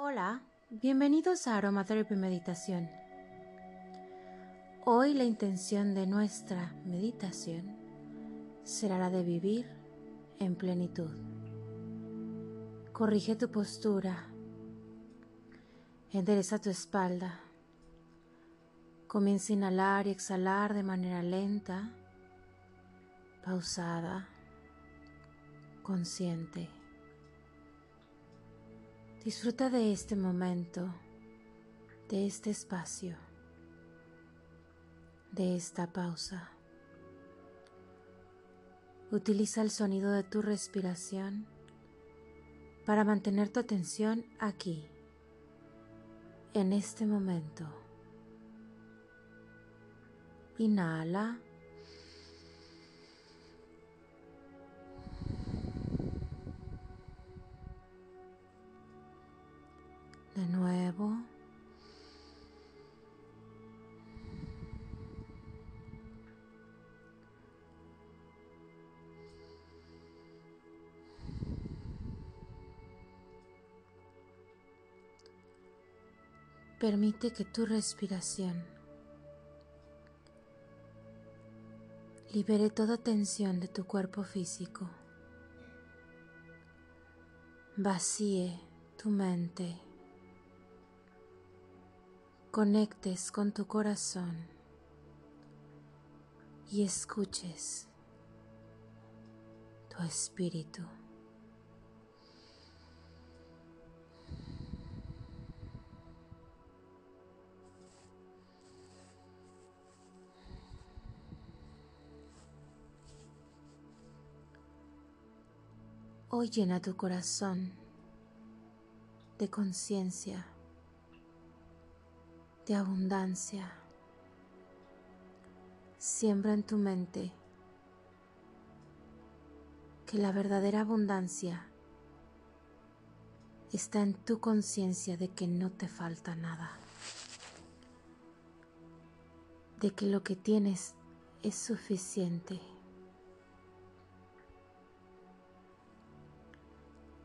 Hola, bienvenidos a Aromatherapy Meditación. Hoy la intención de nuestra meditación será la de vivir en plenitud. Corrige tu postura, endereza tu espalda, comienza a inhalar y exhalar de manera lenta, pausada, consciente. Disfruta de este momento, de este espacio, de esta pausa. Utiliza el sonido de tu respiración para mantener tu atención aquí, en este momento. Inhala. Permite que tu respiración libere toda tensión de tu cuerpo físico. Vacíe tu mente conectes con tu corazón y escuches tu espíritu. Hoy llena tu corazón de conciencia de abundancia. Siembra en tu mente que la verdadera abundancia está en tu conciencia de que no te falta nada, de que lo que tienes es suficiente.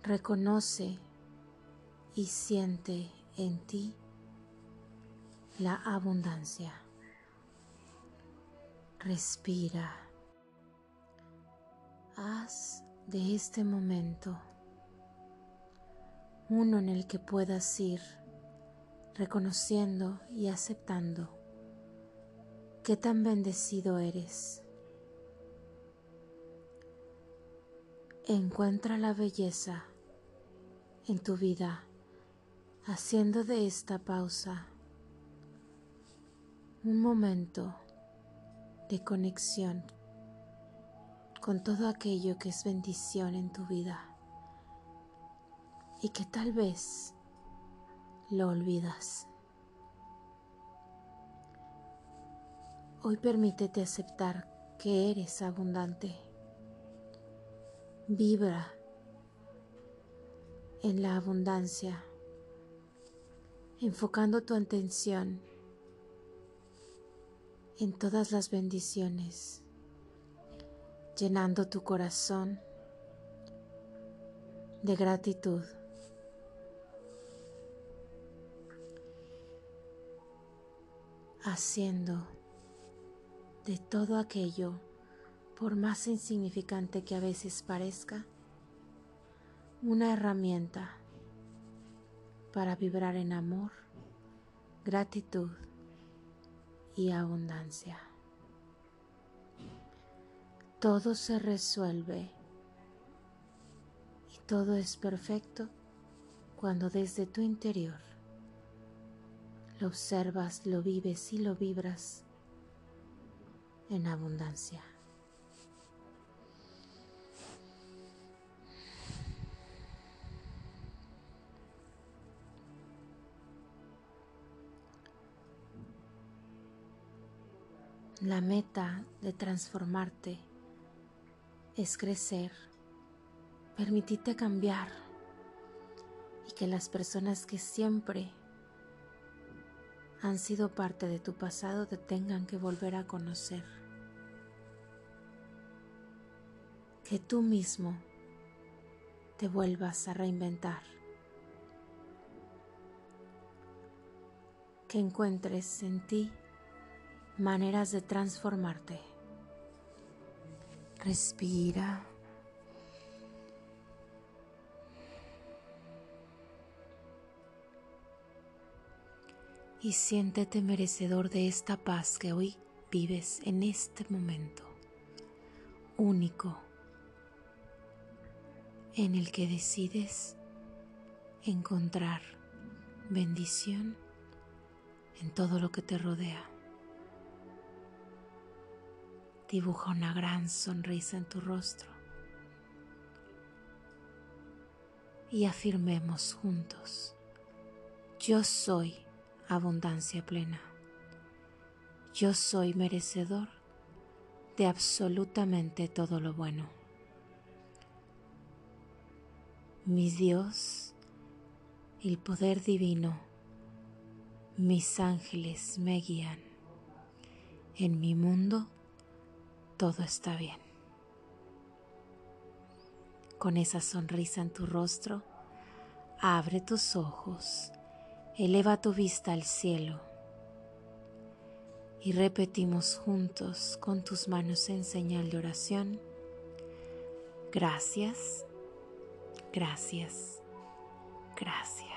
Reconoce y siente en ti la abundancia. Respira. Haz de este momento uno en el que puedas ir reconociendo y aceptando qué tan bendecido eres. Encuentra la belleza en tu vida haciendo de esta pausa un momento de conexión con todo aquello que es bendición en tu vida y que tal vez lo olvidas. Hoy permítete aceptar que eres abundante. Vibra en la abundancia, enfocando tu atención en todas las bendiciones, llenando tu corazón de gratitud. haciendo de todo aquello, por más insignificante que a veces parezca, una herramienta para vibrar en amor, gratitud y abundancia. Todo se resuelve y todo es perfecto cuando desde tu interior lo observas, lo vives y lo vibras en abundancia. La meta de transformarte es crecer, permitirte cambiar y que las personas que siempre han sido parte de tu pasado te tengan que volver a conocer. Que tú mismo te vuelvas a reinventar. que encuentres en ti maneras de transformarte. Respira. Y siéntete merecedor de esta paz que hoy vives en este momento único en el que decides encontrar bendición en todo lo que te rodea. Dibuja una gran sonrisa en tu rostro y afirmemos juntos, yo soy abundancia plena, yo soy merecedor de absolutamente todo lo bueno. Mi Dios, el poder divino, mis ángeles me guían. En mi mundo todo está bien. Con esa sonrisa en tu rostro, abre tus ojos, eleva tu vista al cielo y repetimos juntos con tus manos en señal de oración. Gracias, gracias, gracias.